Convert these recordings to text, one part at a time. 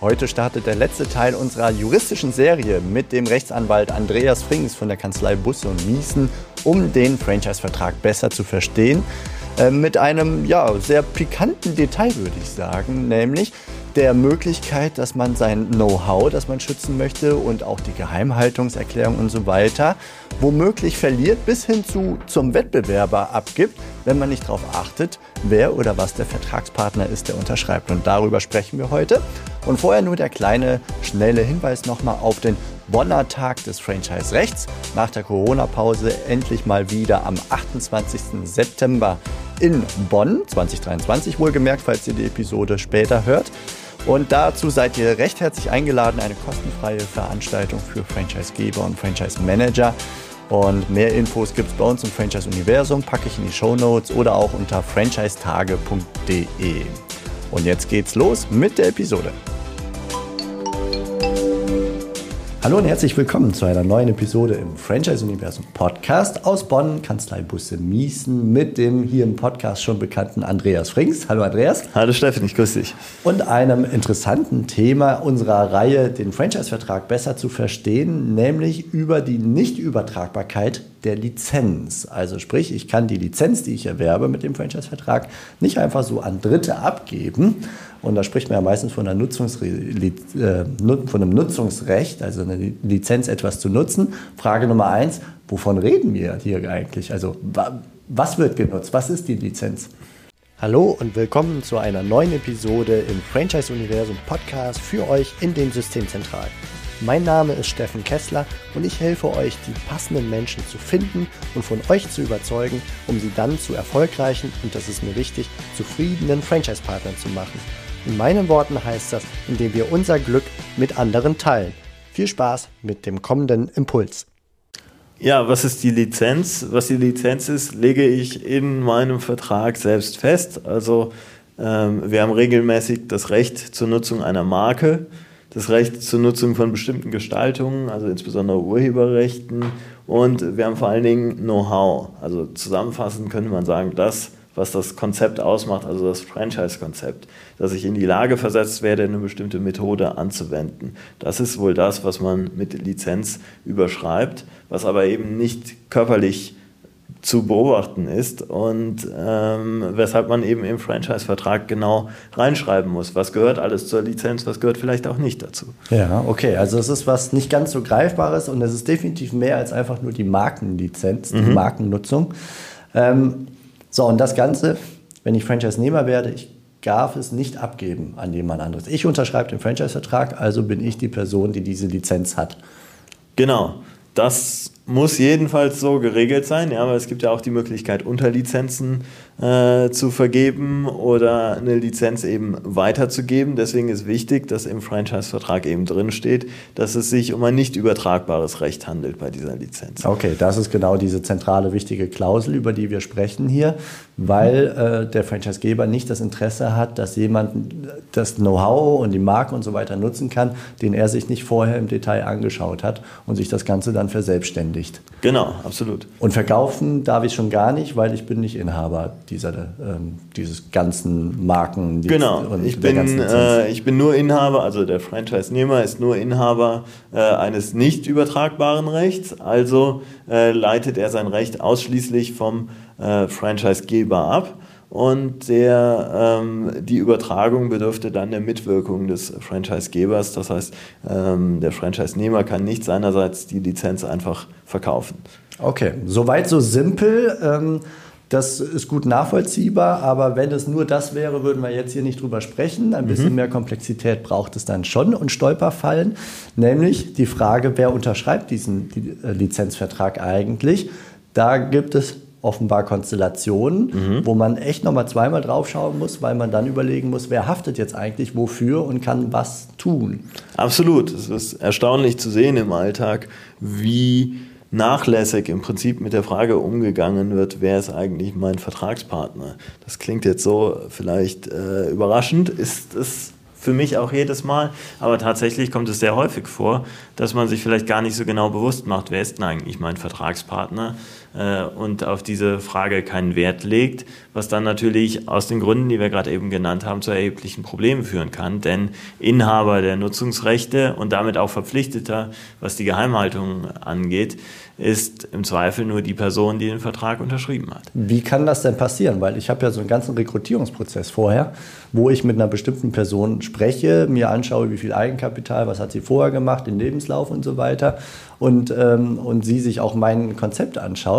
Heute startet der letzte Teil unserer juristischen Serie mit dem Rechtsanwalt Andreas Frings von der Kanzlei Busse und Miesen, um den Franchise-Vertrag besser zu verstehen. Äh, mit einem ja, sehr pikanten Detail, würde ich sagen, nämlich der Möglichkeit, dass man sein Know-how, das man schützen möchte und auch die Geheimhaltungserklärung und so weiter, womöglich verliert bis hin zu zum Wettbewerber abgibt, wenn man nicht darauf achtet, wer oder was der Vertragspartner ist, der unterschreibt. Und darüber sprechen wir heute. Und vorher nur der kleine, schnelle Hinweis nochmal auf den Bonner Tag des Franchise-Rechts. Nach der Corona-Pause endlich mal wieder am 28. September in Bonn, 2023 wohlgemerkt, falls ihr die Episode später hört. Und dazu seid ihr recht herzlich eingeladen, eine kostenfreie Veranstaltung für Franchisegeber und Franchise-Manager. Und mehr Infos gibt es bei uns im Franchise-Universum, packe ich in die Show Notes oder auch unter franchisetage.de. Und jetzt geht's los mit der Episode. Hallo und herzlich willkommen zu einer neuen Episode im Franchise Universum Podcast aus Bonn, Kanzlei Busse Miesen mit dem hier im Podcast schon bekannten Andreas Frings. Hallo Andreas. Hallo Steffen, ich grüße dich. Und einem interessanten Thema unserer Reihe, den Franchise-Vertrag besser zu verstehen, nämlich über die Nichtübertragbarkeit der Lizenz. Also sprich, ich kann die Lizenz, die ich erwerbe mit dem Franchise-Vertrag, nicht einfach so an Dritte abgeben. Und da spricht man ja meistens von, einer äh, von einem Nutzungsrecht, also eine Lizenz etwas zu nutzen. Frage Nummer eins, wovon reden wir hier eigentlich? Also was wird genutzt? Was ist die Lizenz? Hallo und willkommen zu einer neuen Episode im Franchise-Universum Podcast für euch in den Systemzentralen. Mein Name ist Steffen Kessler und ich helfe euch, die passenden Menschen zu finden und von euch zu überzeugen, um sie dann zu erfolgreichen und das ist mir wichtig, zufriedenen Franchise-Partnern zu machen. In meinen Worten heißt das, indem wir unser Glück mit anderen teilen. Viel Spaß mit dem kommenden Impuls. Ja, was ist die Lizenz? Was die Lizenz ist, lege ich in meinem Vertrag selbst fest. Also ähm, wir haben regelmäßig das Recht zur Nutzung einer Marke das Recht zur Nutzung von bestimmten Gestaltungen, also insbesondere Urheberrechten. Und wir haben vor allen Dingen Know-how. Also zusammenfassend könnte man sagen, das, was das Konzept ausmacht, also das Franchise-Konzept, dass ich in die Lage versetzt werde, eine bestimmte Methode anzuwenden. Das ist wohl das, was man mit Lizenz überschreibt, was aber eben nicht körperlich zu beobachten ist und ähm, weshalb man eben im Franchise-Vertrag genau reinschreiben muss, was gehört alles zur Lizenz, was gehört vielleicht auch nicht dazu. Ja, okay, also es ist was nicht ganz so Greifbares und es ist definitiv mehr als einfach nur die Markenlizenz, die mhm. Markennutzung. Ähm, so, und das Ganze, wenn ich Franchise-Nehmer werde, ich darf es nicht abgeben an jemand anderes. Ich unterschreibe den Franchise-Vertrag, also bin ich die Person, die diese Lizenz hat. Genau, das muss jedenfalls so geregelt sein, ja, aber es gibt ja auch die Möglichkeit, Unterlizenzen äh, zu vergeben oder eine Lizenz eben weiterzugeben. Deswegen ist wichtig, dass im Franchise-Vertrag eben drin steht, dass es sich um ein nicht übertragbares Recht handelt bei dieser Lizenz. Okay, das ist genau diese zentrale wichtige Klausel, über die wir sprechen hier, weil äh, der Franchisegeber nicht das Interesse hat, dass jemand das Know-how und die Marke und so weiter nutzen kann, den er sich nicht vorher im Detail angeschaut hat und sich das Ganze dann verselbstständigt veröffentlicht. Genau, absolut. Und verkaufen darf ich schon gar nicht, weil ich bin nicht Inhaber dieser, ähm, dieses ganzen Marken. Genau, ich bin, äh, ich bin nur Inhaber, also der Franchise-Nehmer ist nur Inhaber äh, eines nicht übertragbaren Rechts, also äh, leitet er sein Recht ausschließlich vom äh, Franchise-Geber ab und der, ähm, die Übertragung bedürfte dann der Mitwirkung des Franchisegebers. Das heißt, ähm, der Franchise-Nehmer kann nicht seinerseits die Lizenz einfach verkaufen. Okay, soweit so simpel. Ähm, das ist gut nachvollziehbar, aber wenn es nur das wäre, würden wir jetzt hier nicht drüber sprechen. Ein bisschen mhm. mehr Komplexität braucht es dann schon und Stolperfallen, nämlich die Frage, wer unterschreibt diesen äh, Lizenzvertrag eigentlich. Da gibt es offenbar Konstellationen, mhm. wo man echt nochmal zweimal drauf schauen muss, weil man dann überlegen muss, wer haftet jetzt eigentlich wofür und kann was tun. Absolut. Es ist erstaunlich zu sehen im Alltag, wie nachlässig im Prinzip mit der Frage umgegangen wird, wer ist eigentlich mein Vertragspartner. Das klingt jetzt so vielleicht äh, überraschend, ist es für mich auch jedes Mal. Aber tatsächlich kommt es sehr häufig vor, dass man sich vielleicht gar nicht so genau bewusst macht, wer ist denn eigentlich mein Vertragspartner äh, und auf diese Frage keinen Wert legt, was dann natürlich aus den Gründen, die wir gerade eben genannt haben, zu erheblichen Problemen führen kann. Denn Inhaber der Nutzungsrechte und damit auch Verpflichteter, was die Geheimhaltung angeht, ist im Zweifel nur die Person, die den Vertrag unterschrieben hat. Wie kann das denn passieren? Weil ich habe ja so einen ganzen Rekrutierungsprozess vorher, wo ich mit einer bestimmten Person spreche, mir anschaue, wie viel Eigenkapital, was hat sie vorher gemacht, den Lebenslauf und so weiter und, ähm, und sie sich auch mein Konzept anschaut.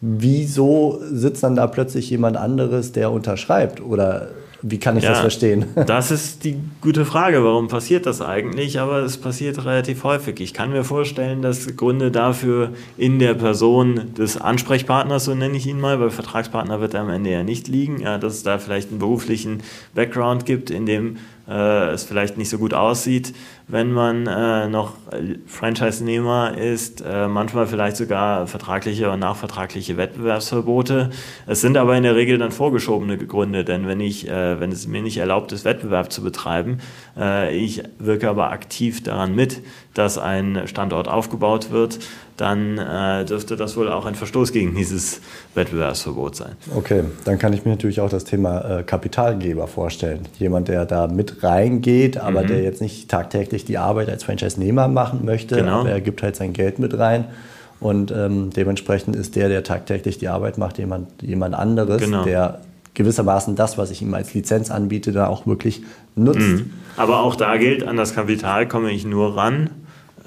Wieso sitzt dann da plötzlich jemand anderes, der unterschreibt? Oder wie kann ich ja, das verstehen? Das ist die gute Frage. Warum passiert das eigentlich? Aber es passiert relativ häufig. Ich kann mir vorstellen, dass Gründe dafür in der Person des Ansprechpartners, so nenne ich ihn mal, weil Vertragspartner wird er am Ende ja nicht liegen, ja, dass es da vielleicht einen beruflichen Background gibt, in dem äh, es vielleicht nicht so gut aussieht, wenn man äh, noch Franchise-Nehmer ist, äh, manchmal vielleicht sogar vertragliche und nachvertragliche Wettbewerbsverbote. Es sind aber in der Regel dann vorgeschobene Gründe, denn wenn, ich, äh, wenn es mir nicht erlaubt ist, Wettbewerb zu betreiben, äh, ich wirke aber aktiv daran mit, dass ein Standort aufgebaut wird, dann äh, dürfte das wohl auch ein Verstoß gegen dieses Wettbewerbsverbot sein. Okay, dann kann ich mir natürlich auch das Thema äh, Kapitalgeber vorstellen. Jemand, der da mit reingeht, aber mhm. der jetzt nicht tagtäglich die Arbeit als Franchise-Nehmer machen möchte, genau. aber er gibt halt sein Geld mit rein. Und ähm, dementsprechend ist der, der tagtäglich die Arbeit macht, jemand, jemand anderes, genau. der gewissermaßen das, was ich ihm als Lizenz anbiete, da auch wirklich nutzt. Mhm. Aber auch da gilt, an das Kapital komme ich nur ran,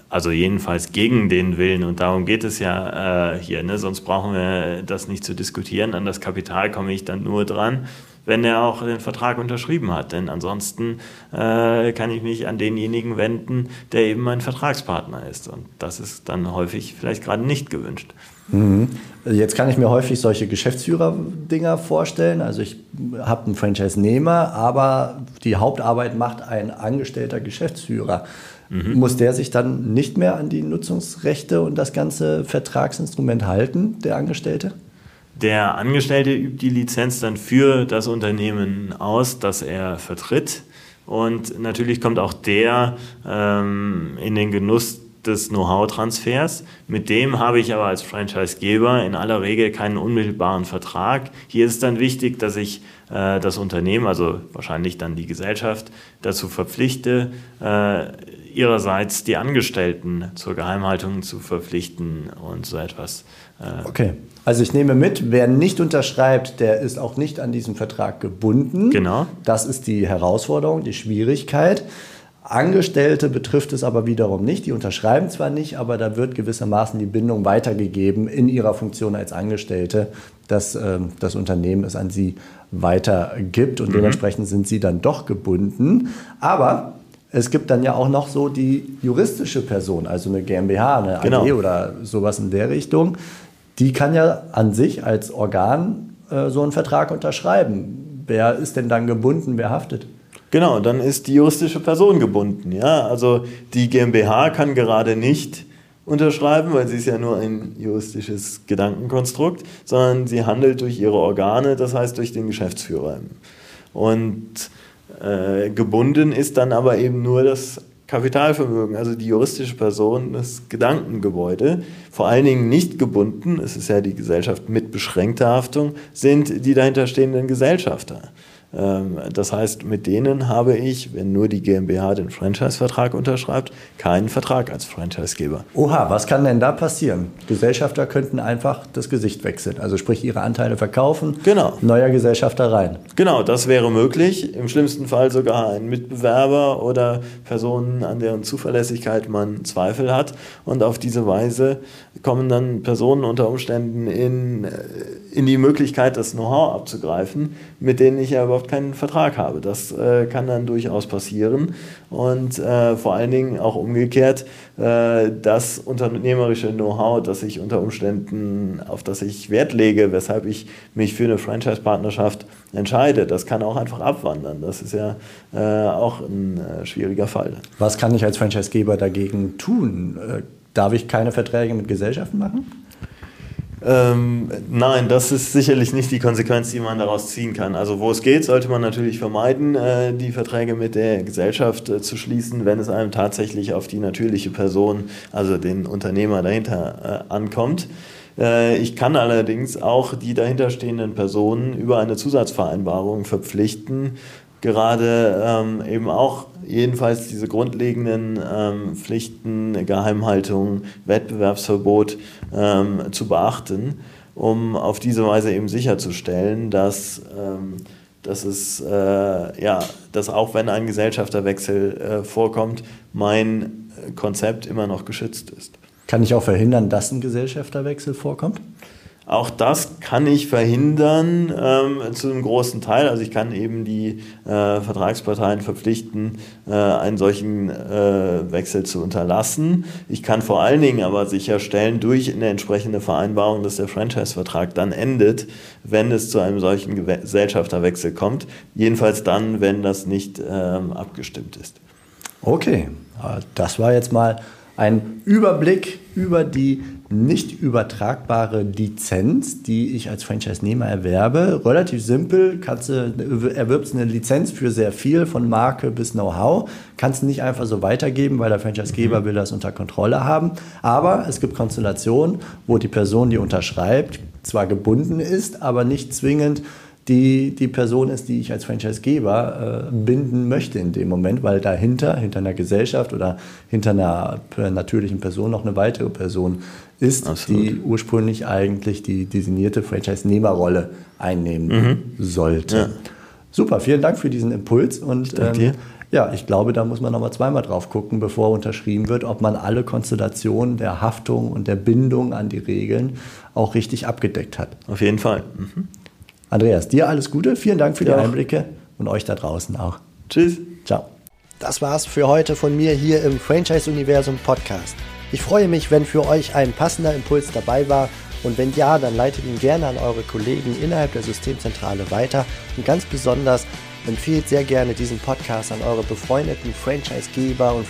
also jedenfalls gegen den Willen. Und darum geht es ja äh, hier. Ne? Sonst brauchen wir das nicht zu diskutieren. An das Kapital komme ich dann nur dran, wenn er auch den Vertrag unterschrieben hat. Denn ansonsten äh, kann ich mich an denjenigen wenden, der eben mein Vertragspartner ist. Und das ist dann häufig vielleicht gerade nicht gewünscht. Mhm. Jetzt kann ich mir häufig solche Geschäftsführer-Dinger vorstellen. Also ich habe einen Franchise-Nehmer, aber die Hauptarbeit macht ein angestellter Geschäftsführer. Mhm. Muss der sich dann nicht mehr an die Nutzungsrechte und das ganze Vertragsinstrument halten, der Angestellte? Der Angestellte übt die Lizenz dann für das Unternehmen aus, das er vertritt. Und natürlich kommt auch der ähm, in den Genuss des Know-how-Transfers. Mit dem habe ich aber als Franchisegeber in aller Regel keinen unmittelbaren Vertrag. Hier ist dann wichtig, dass ich äh, das Unternehmen, also wahrscheinlich dann die Gesellschaft, dazu verpflichte, äh, ihrerseits die Angestellten zur Geheimhaltung zu verpflichten und so etwas. Äh okay. Also ich nehme mit, wer nicht unterschreibt, der ist auch nicht an diesem Vertrag gebunden. Genau. Das ist die Herausforderung, die Schwierigkeit. Angestellte betrifft es aber wiederum nicht. Die unterschreiben zwar nicht, aber da wird gewissermaßen die Bindung weitergegeben in ihrer Funktion als Angestellte, dass äh, das Unternehmen es an sie weitergibt und mhm. dementsprechend sind sie dann doch gebunden. Aber es gibt dann ja auch noch so die juristische Person, also eine GmbH, eine genau. AG oder sowas in der Richtung. Die kann ja an sich als Organ äh, so einen Vertrag unterschreiben. Wer ist denn dann gebunden? Wer haftet? Genau, dann ist die juristische Person gebunden. Ja? Also die GmbH kann gerade nicht unterschreiben, weil sie ist ja nur ein juristisches Gedankenkonstrukt, sondern sie handelt durch ihre Organe, das heißt durch den Geschäftsführer. Und äh, gebunden ist dann aber eben nur das Kapitalvermögen, also die juristische Person, das Gedankengebäude. Vor allen Dingen nicht gebunden, es ist ja die Gesellschaft mit beschränkter Haftung, sind die dahinterstehenden Gesellschafter. Ähm, das heißt, mit denen habe ich, wenn nur die GmbH den Franchise-Vertrag unterschreibt, keinen Vertrag als Franchisegeber. Oha, was kann denn da passieren? Gesellschafter könnten einfach das Gesicht wechseln, also sprich ihre Anteile verkaufen, genau. neuer Gesellschafter rein. Genau, das wäre möglich. Im schlimmsten Fall sogar ein Mitbewerber oder Personen, an deren Zuverlässigkeit man Zweifel hat. Und auf diese Weise kommen dann Personen unter Umständen in, äh, in die Möglichkeit, das Know-how abzugreifen, mit denen ich ja überhaupt keinen Vertrag habe. Das äh, kann dann durchaus passieren. Und äh, vor allen Dingen auch umgekehrt, äh, das unternehmerische Know-how, das ich unter Umständen, auf das ich Wert lege, weshalb ich mich für eine Franchise-Partnerschaft entscheide, das kann auch einfach abwandern. Das ist ja äh, auch ein äh, schwieriger Fall. Was kann ich als Franchisegeber dagegen tun? Darf ich keine Verträge mit Gesellschaften machen? Ähm, nein, das ist sicherlich nicht die Konsequenz, die man daraus ziehen kann. Also wo es geht, sollte man natürlich vermeiden, äh, die Verträge mit der Gesellschaft äh, zu schließen, wenn es einem tatsächlich auf die natürliche Person, also den Unternehmer dahinter, äh, ankommt. Äh, ich kann allerdings auch die dahinterstehenden Personen über eine Zusatzvereinbarung verpflichten, gerade ähm, eben auch jedenfalls diese grundlegenden ähm, Pflichten, Geheimhaltung, Wettbewerbsverbot ähm, zu beachten, um auf diese Weise eben sicherzustellen, dass, ähm, dass, es, äh, ja, dass auch wenn ein Gesellschafterwechsel äh, vorkommt, mein Konzept immer noch geschützt ist. Kann ich auch verhindern, dass ein Gesellschafterwechsel vorkommt? Auch das kann ich verhindern ähm, zu einem großen Teil. Also ich kann eben die äh, Vertragsparteien verpflichten, äh, einen solchen äh, Wechsel zu unterlassen. Ich kann vor allen Dingen aber sicherstellen durch eine entsprechende Vereinbarung, dass der Franchise-Vertrag dann endet, wenn es zu einem solchen Gesellschafterwechsel kommt. Jedenfalls dann, wenn das nicht ähm, abgestimmt ist. Okay, das war jetzt mal ein Überblick über die nicht übertragbare Lizenz, die ich als Franchise-Nehmer erwerbe. Relativ simpel, kannst du, erwirbst eine Lizenz für sehr viel, von Marke bis Know-how. Kannst du nicht einfach so weitergeben, weil der Franchise-Geber mhm. will das unter Kontrolle haben. Aber es gibt Konstellationen, wo die Person, die unterschreibt, zwar gebunden ist, aber nicht zwingend die die Person ist, die ich als Franchisegeber äh, binden möchte in dem Moment, weil dahinter, hinter einer Gesellschaft oder hinter einer natürlichen Person noch eine weitere Person ist, Absolut. die ursprünglich eigentlich die designierte Franchise-Nehmerrolle einnehmen mhm. sollte. Ja. Super, vielen Dank für diesen Impuls und ähm, ja, ich glaube, da muss man nochmal zweimal drauf gucken, bevor unterschrieben wird, ob man alle Konstellationen der Haftung und der Bindung an die Regeln auch richtig abgedeckt hat. Auf jeden Fall. Mhm. Andreas, dir alles Gute, vielen Dank für die ja. Einblicke und euch da draußen auch. Tschüss. Ciao. Das war's für heute von mir hier im Franchise Universum Podcast. Ich freue mich, wenn für euch ein passender Impuls dabei war und wenn ja, dann leitet ihn gerne an eure Kollegen innerhalb der Systemzentrale weiter und ganz besonders empfehlt sehr gerne diesen Podcast an eure befreundeten Franchisegeber und